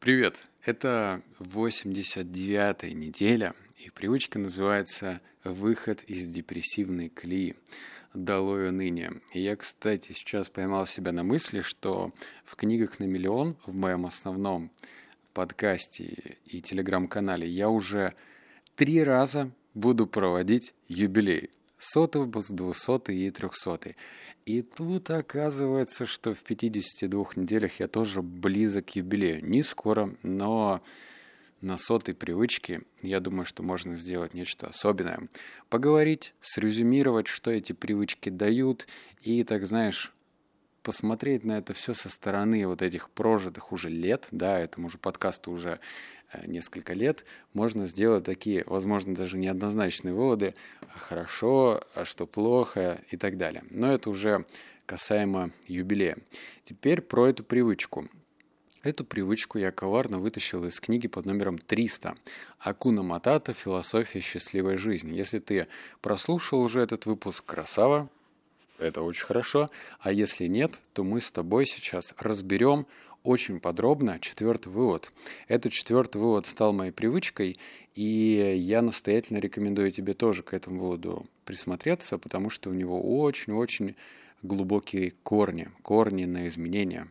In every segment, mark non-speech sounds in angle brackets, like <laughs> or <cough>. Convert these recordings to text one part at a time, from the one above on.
Привет! Это 89-я неделя, и привычка называется «Выход из депрессивной колеи». Долой ныне. И я, кстати, сейчас поймал себя на мысли, что в книгах на миллион, в моем основном подкасте и телеграм-канале, я уже три раза буду проводить юбилей. Сотый выпуск, двухсотый и трехсотый. И тут оказывается, что в 52 неделях я тоже близок к юбилею. Не скоро, но на сотой привычке, я думаю, что можно сделать нечто особенное. Поговорить, срезюмировать, что эти привычки дают, и, так знаешь, посмотреть на это все со стороны вот этих прожитых уже лет, да, этому же подкасту уже э, несколько лет, можно сделать такие, возможно, даже неоднозначные выводы, хорошо, а что плохо и так далее. Но это уже касаемо юбилея. Теперь про эту привычку. Эту привычку я коварно вытащил из книги под номером 300 «Акуна Матата. Философия счастливой жизни». Если ты прослушал уже этот выпуск, красава, это очень хорошо. А если нет, то мы с тобой сейчас разберем очень подробно четвертый вывод. Этот четвертый вывод стал моей привычкой, и я настоятельно рекомендую тебе тоже к этому выводу присмотреться, потому что у него очень-очень глубокие корни, корни на изменения.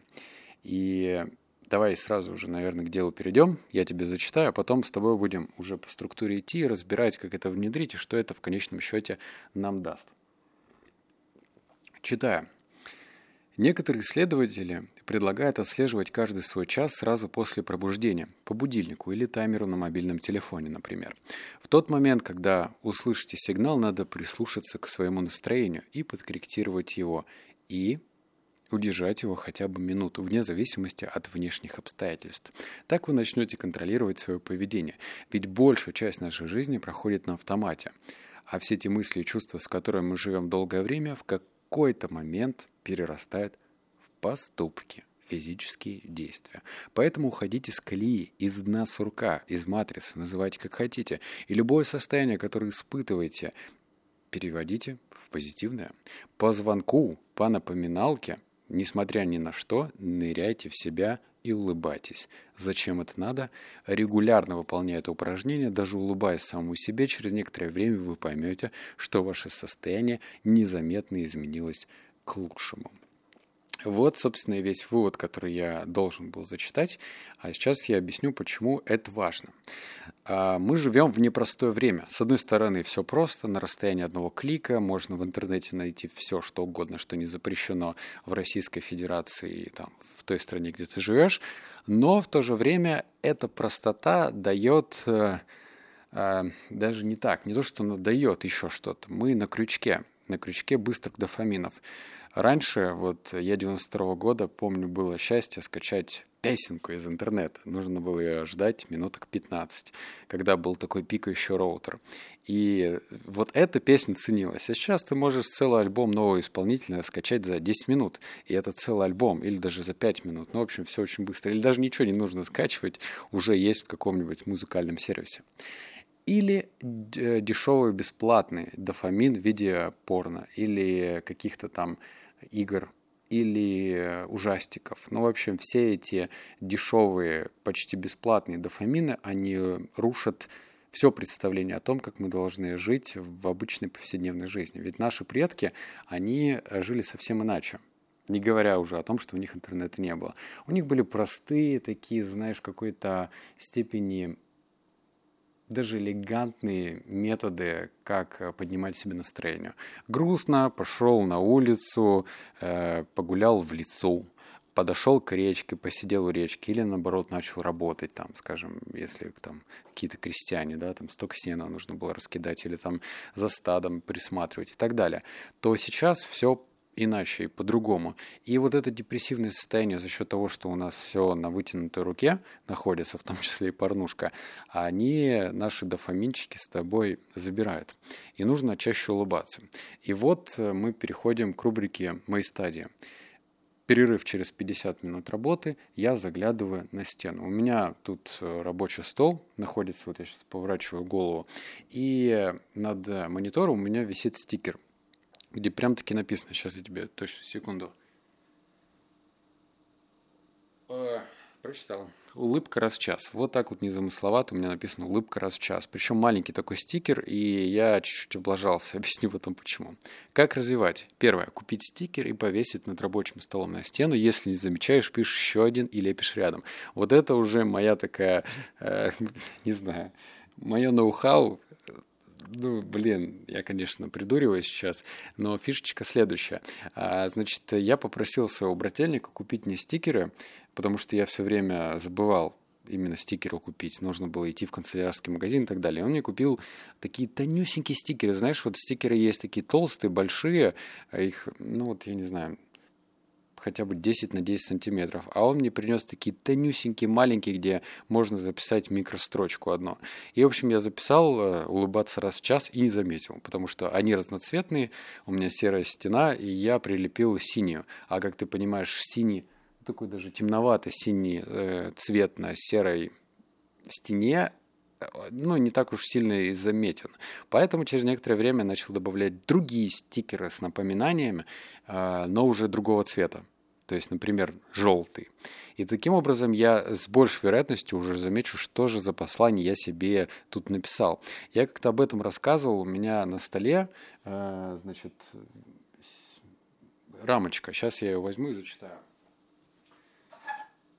И давай сразу же, наверное, к делу перейдем. Я тебе зачитаю, а потом с тобой будем уже по структуре идти и разбирать, как это внедрить и что это в конечном счете нам даст. Читаю. Некоторые исследователи предлагают отслеживать каждый свой час сразу после пробуждения, по будильнику или таймеру на мобильном телефоне, например. В тот момент, когда услышите сигнал, надо прислушаться к своему настроению и подкорректировать его, и удержать его хотя бы минуту, вне зависимости от внешних обстоятельств. Так вы начнете контролировать свое поведение, ведь большая часть нашей жизни проходит на автомате. А все эти мысли и чувства, с которыми мы живем долгое время, в как какой-то момент перерастает в поступки, физические действия. Поэтому уходите с колеи, из дна сурка, из матрицы, называйте как хотите. И любое состояние, которое испытываете, переводите в позитивное. По звонку, по напоминалке, несмотря ни на что, ныряйте в себя и улыбайтесь. Зачем это надо? Регулярно выполняя это упражнение, даже улыбаясь самому себе, через некоторое время вы поймете, что ваше состояние незаметно изменилось к лучшему. Вот, собственно, и весь вывод, который я должен был зачитать. А сейчас я объясню, почему это важно. А, мы живем в непростое время. С одной стороны, все просто, на расстоянии одного клика можно в интернете найти все, что угодно, что не запрещено в Российской Федерации, там, в той стране, где ты живешь. Но в то же время эта простота дает э, э, даже не так, не то, что она дает еще что-то. Мы на крючке, на крючке быстрых дофаминов. Раньше, вот я 92 -го года, помню, было счастье скачать песенку из интернета. Нужно было ее ждать минуток 15, когда был такой пикающий роутер. И вот эта песня ценилась. А сейчас ты можешь целый альбом нового исполнителя скачать за 10 минут. И это целый альбом, или даже за 5 минут. Ну, в общем, все очень быстро. Или даже ничего не нужно скачивать, уже есть в каком-нибудь музыкальном сервисе или э, дешевый бесплатный дофамин в виде порно или каких-то там игр или ужастиков. Ну, в общем, все эти дешевые, почти бесплатные дофамины, они рушат все представление о том, как мы должны жить в обычной повседневной жизни. Ведь наши предки, они жили совсем иначе. Не говоря уже о том, что у них интернета не было. У них были простые такие, знаешь, какой-то степени даже элегантные методы, как поднимать себе настроение. Грустно, пошел на улицу, э, погулял в лицо, подошел к речке, посидел у речки, или наоборот начал работать, там, скажем, если там какие-то крестьяне, да, там столько сена нужно было раскидать, или там за стадом присматривать и так далее, то сейчас все иначе и по-другому. И вот это депрессивное состояние за счет того, что у нас все на вытянутой руке находится, в том числе и порнушка, они наши дофаминчики с тобой забирают. И нужно чаще улыбаться. И вот э, мы переходим к рубрике «Мои стадии». Перерыв через 50 минут работы, я заглядываю на стену. У меня тут э, рабочий стол находится, вот я сейчас поворачиваю голову, и над монитором у меня висит стикер – где прям таки написано, сейчас я тебе точно, секунду. Э, Прочитал. Улыбка раз в час. Вот так вот незамысловато у меня написано улыбка раз в час. Причем маленький такой стикер, и я чуть-чуть облажался. <laughs> Объясню потом почему. Как развивать? Первое. Купить стикер и повесить над рабочим столом на стену. Если не замечаешь, пишешь еще один и лепишь рядом. Вот это уже моя такая, э, <laughs> не знаю, мое ноу-хау ну, блин, я, конечно, придуриваюсь сейчас, но фишечка следующая. А, значит, я попросил своего брательника купить мне стикеры, потому что я все время забывал именно стикеры купить. Нужно было идти в канцелярский магазин и так далее. Он мне купил такие тонюсенькие стикеры. Знаешь, вот стикеры есть такие толстые, большие, а их, ну вот, я не знаю, хотя бы 10 на 10 сантиметров. А он мне принес такие тонюсенькие, маленькие, где можно записать микрострочку одну. И, в общем, я записал э, улыбаться раз в час и не заметил, потому что они разноцветные, у меня серая стена, и я прилепил синюю. А как ты понимаешь, синий, такой даже темноватый синий э, цвет на серой стене ну, не так уж сильно и заметен. Поэтому через некоторое время начал добавлять другие стикеры с напоминаниями, а, но уже другого цвета. То есть, например, желтый. И таким образом я с большей вероятностью уже замечу, что же за послание я себе тут написал. Я как-то об этом рассказывал. У меня на столе, а, значит, рамочка. Сейчас я ее возьму и зачитаю.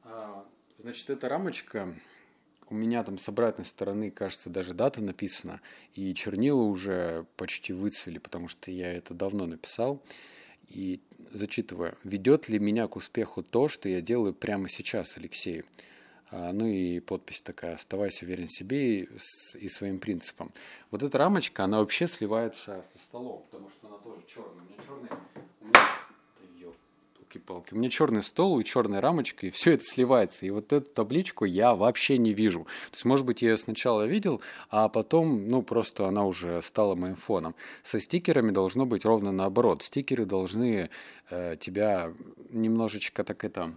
А, значит, эта рамочка у меня там с обратной стороны, кажется, даже дата написана, и чернила уже почти выцвели, потому что я это давно написал. И зачитываю. «Ведет ли меня к успеху то, что я делаю прямо сейчас, Алексей?» а, Ну и подпись такая «Оставайся уверен себе и своим принципам». Вот эта рамочка, она вообще сливается со столом, потому что она тоже черная. У меня черный... У меня елки-палки. У меня черный стол и черная рамочка, и <laughs> все это сливается. И вот эту табличку я вообще не вижу. То есть, может быть, я ее сначала видел, а потом, ну, просто она уже стала моим фоном. Со стикерами должно быть ровно наоборот. Стикеры должны э, тебя немножечко так это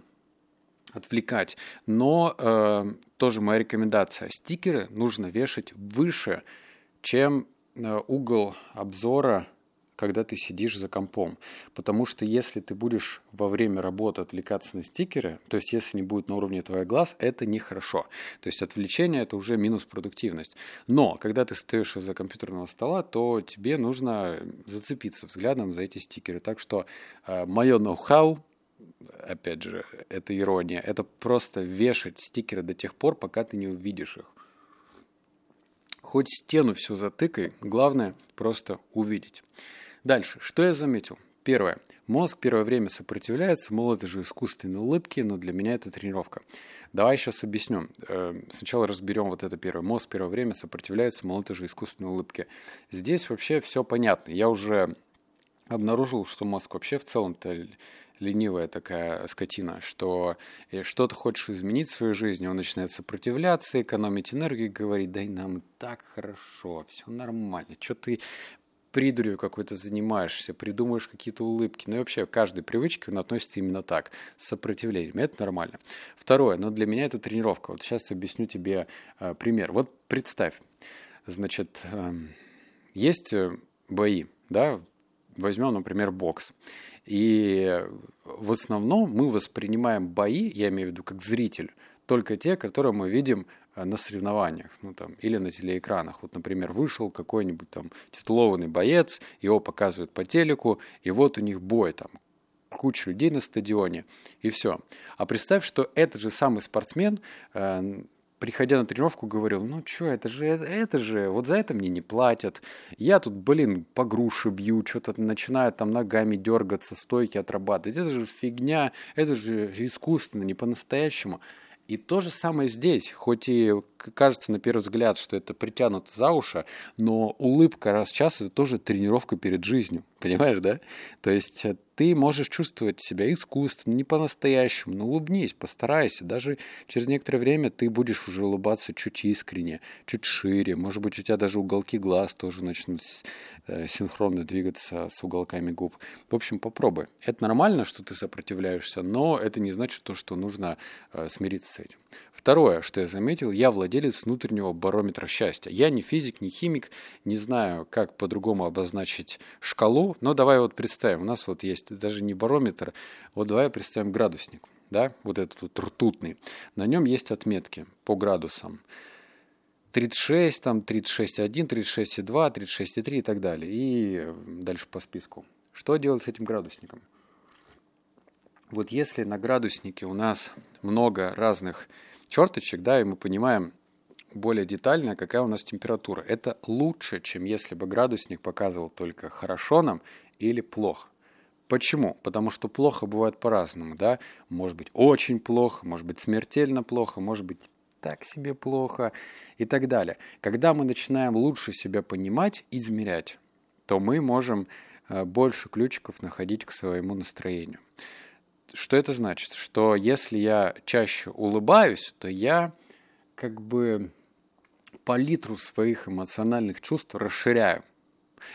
отвлекать. Но э, тоже моя рекомендация. Стикеры нужно вешать выше, чем э, угол обзора когда ты сидишь за компом. Потому что если ты будешь во время работы отвлекаться на стикеры, то есть если не будет на уровне твоих глаз, это нехорошо. То есть отвлечение – это уже минус продуктивность. Но когда ты стоишь за компьютерного стола, то тебе нужно зацепиться взглядом за эти стикеры. Так что э, мое ноу-хау опять же, это ирония, это просто вешать стикеры до тех пор, пока ты не увидишь их. Хоть стену все затыкай, главное просто увидеть. Дальше. Что я заметил? Первое. Мозг первое время сопротивляется, мол, это же искусственные улыбки, но для меня это тренировка. Давай сейчас объясню. Э, сначала разберем вот это первое. Мозг первое время сопротивляется, мол, это же искусственные улыбки. Здесь вообще все понятно. Я уже обнаружил, что мозг вообще в целом-то ленивая такая скотина, что э, что ты хочешь изменить в своей жизни, он начинает сопротивляться, экономить энергию, говорить, дай нам так хорошо, все нормально, что ты придурью какой-то занимаешься, придумаешь какие-то улыбки. Ну и вообще, каждой привычке он относится именно так, с сопротивлением. Это нормально. Второе, но для меня это тренировка. Вот сейчас объясню тебе э, пример. Вот представь, значит, э, есть бои, да, возьмем, например, бокс. И в основном мы воспринимаем бои, я имею в виду как зритель, только те, которые мы видим на соревнованиях, ну там, или на телеэкранах. Вот, например, вышел какой-нибудь там титулованный боец, его показывают по телеку, и вот у них бой там, куча людей на стадионе, и все. А представь, что этот же самый спортсмен, э, приходя на тренировку, говорил, ну что, это же, это, это же, вот за это мне не платят. Я тут, блин, по груши бью, что-то начинаю там ногами дергаться, стойки отрабатывать. Это же фигня, это же искусственно, не по-настоящему. И то же самое здесь, хоть и кажется на первый взгляд, что это притянуто за уши, но улыбка раз в час – это тоже тренировка перед жизнью, <laughs> понимаешь, да? То есть э, ты можешь чувствовать себя искусственно, не по-настоящему, но улыбнись, постарайся. Даже через некоторое время ты будешь уже улыбаться чуть искренне, чуть шире. Может быть, у тебя даже уголки глаз тоже начнут э, синхронно двигаться с уголками губ. В общем, попробуй. Это нормально, что ты сопротивляешься, но это не значит то, что нужно э, смириться с этим. Второе, что я заметил, я владелец внутреннего барометра счастья. Я не физик, не химик, не знаю, как по-другому обозначить шкалу, но давай вот представим, у нас вот есть есть даже не барометр. Вот давай представим градусник, да, вот этот вот ртутный. На нем есть отметки по градусам. 36, там 36,1, 36,2, 36,3 и так далее. И дальше по списку. Что делать с этим градусником? Вот если на градуснике у нас много разных черточек, да, и мы понимаем более детально, какая у нас температура, это лучше, чем если бы градусник показывал только хорошо нам или плохо. Почему? Потому что плохо бывает по-разному, да? Может быть очень плохо, может быть смертельно плохо, может быть так себе плохо и так далее. Когда мы начинаем лучше себя понимать, измерять, то мы можем э, больше ключиков находить к своему настроению. Что это значит? Что если я чаще улыбаюсь, то я как бы палитру своих эмоциональных чувств расширяю.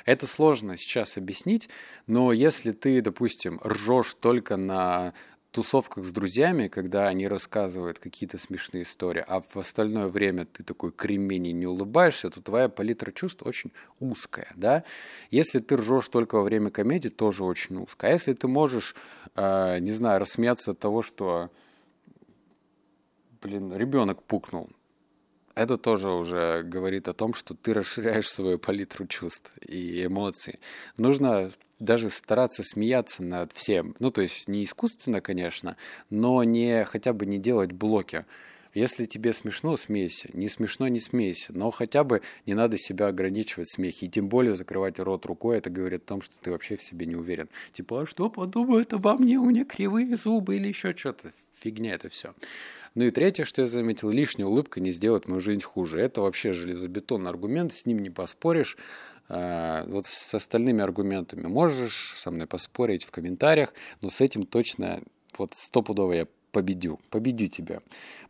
Это сложно сейчас объяснить, но если ты, допустим, ржешь только на тусовках с друзьями, когда они рассказывают какие-то смешные истории, а в остальное время ты такой кремень и не улыбаешься, то твоя палитра чувств очень узкая, да? Если ты ржешь только во время комедии, тоже очень узкая. А если ты можешь, э, не знаю, рассмеяться от того, что, блин, ребенок пукнул, это тоже уже говорит о том, что ты расширяешь свою палитру чувств и эмоций. Нужно даже стараться смеяться над всем. Ну, то есть не искусственно, конечно, но не хотя бы не делать блоки. Если тебе смешно, смейся. Не смешно, не смейся. Но хотя бы не надо себя ограничивать в смехе. И тем более закрывать рот рукой. Это говорит о том, что ты вообще в себе не уверен. Типа, а что подумают обо мне? У меня кривые зубы или еще что-то. Фигня это все. Ну и третье, что я заметил, лишняя улыбка не сделает мою жизнь хуже. Это вообще железобетонный аргумент, с ним не поспоришь. А, вот с остальными аргументами можешь со мной поспорить в комментариях, но с этим точно вот стопудово я победю, победю тебя.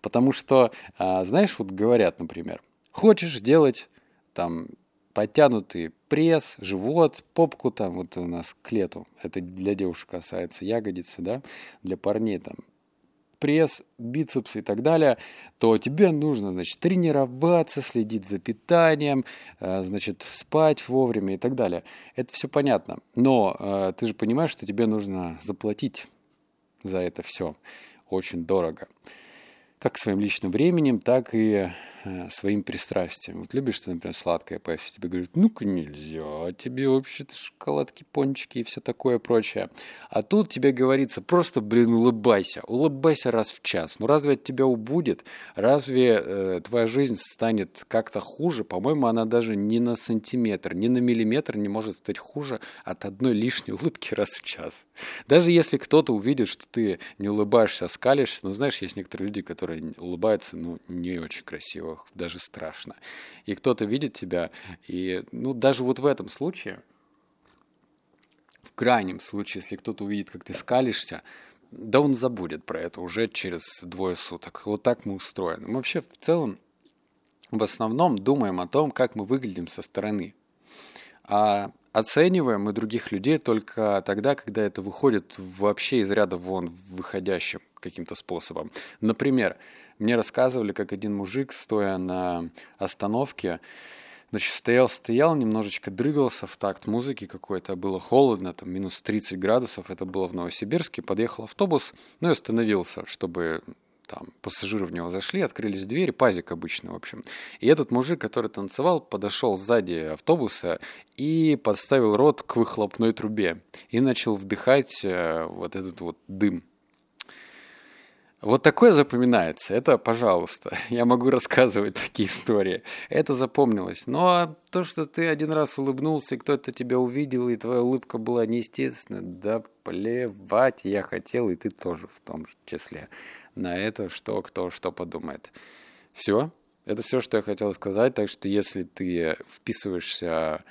Потому что, а, знаешь, вот говорят, например, хочешь сделать там подтянутый пресс, живот, попку там, вот у нас к лету, это для девушек касается, ягодицы, да, для парней там пресс, бицепсы и так далее, то тебе нужно, значит, тренироваться, следить за питанием, э, значит, спать вовремя и так далее. Это все понятно. Но э, ты же понимаешь, что тебе нужно заплатить за это все очень дорого. Как своим личным временем, так и своим пристрастием. Вот любишь ты, например, сладкое поесть, тебе говорят, ну-ка нельзя, тебе вообще-то шоколадки, пончики и все такое прочее. А тут тебе говорится, просто, блин, улыбайся, улыбайся раз в час. Ну разве от тебя убудет? Разве э, твоя жизнь станет как-то хуже? По-моему, она даже ни на сантиметр, ни на миллиметр не может стать хуже от одной лишней улыбки раз в час. Даже если кто-то увидит, что ты не улыбаешься, а скалишься, ну знаешь, есть некоторые люди, которые улыбаются, ну, не очень красиво во даже страшно. И кто-то видит тебя, и ну даже вот в этом случае, в крайнем случае, если кто-то увидит, как ты скалишься, да он забудет про это уже через двое суток. Вот так мы устроены. Мы вообще в целом в основном думаем о том, как мы выглядим со стороны. А оцениваем мы других людей только тогда, когда это выходит вообще из ряда вон выходящим каким-то способом. Например, мне рассказывали, как один мужик, стоя на остановке, Значит, стоял-стоял, немножечко дрыгался в такт музыки какой-то, было холодно, там минус 30 градусов, это было в Новосибирске, подъехал автобус, ну и остановился, чтобы там пассажиры в него зашли, открылись двери, пазик обычный, в общем. И этот мужик, который танцевал, подошел сзади автобуса и подставил рот к выхлопной трубе и начал вдыхать э, вот этот вот дым. Вот такое запоминается. Это, пожалуйста, <laughs> я могу рассказывать такие истории. Это запомнилось. Но то, что ты один раз улыбнулся, и кто-то тебя увидел, и твоя улыбка была неестественная, да плевать я хотел, и ты тоже в том числе. На это что, кто, что подумает. Все. Это все, что я хотел сказать. Так что если ты вписываешься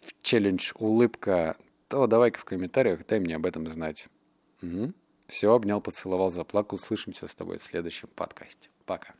в челлендж улыбка, то давай-ка в комментариях дай мне об этом знать. Угу. Все, обнял, поцеловал, заплакал. Услышимся с тобой в следующем подкасте. Пока.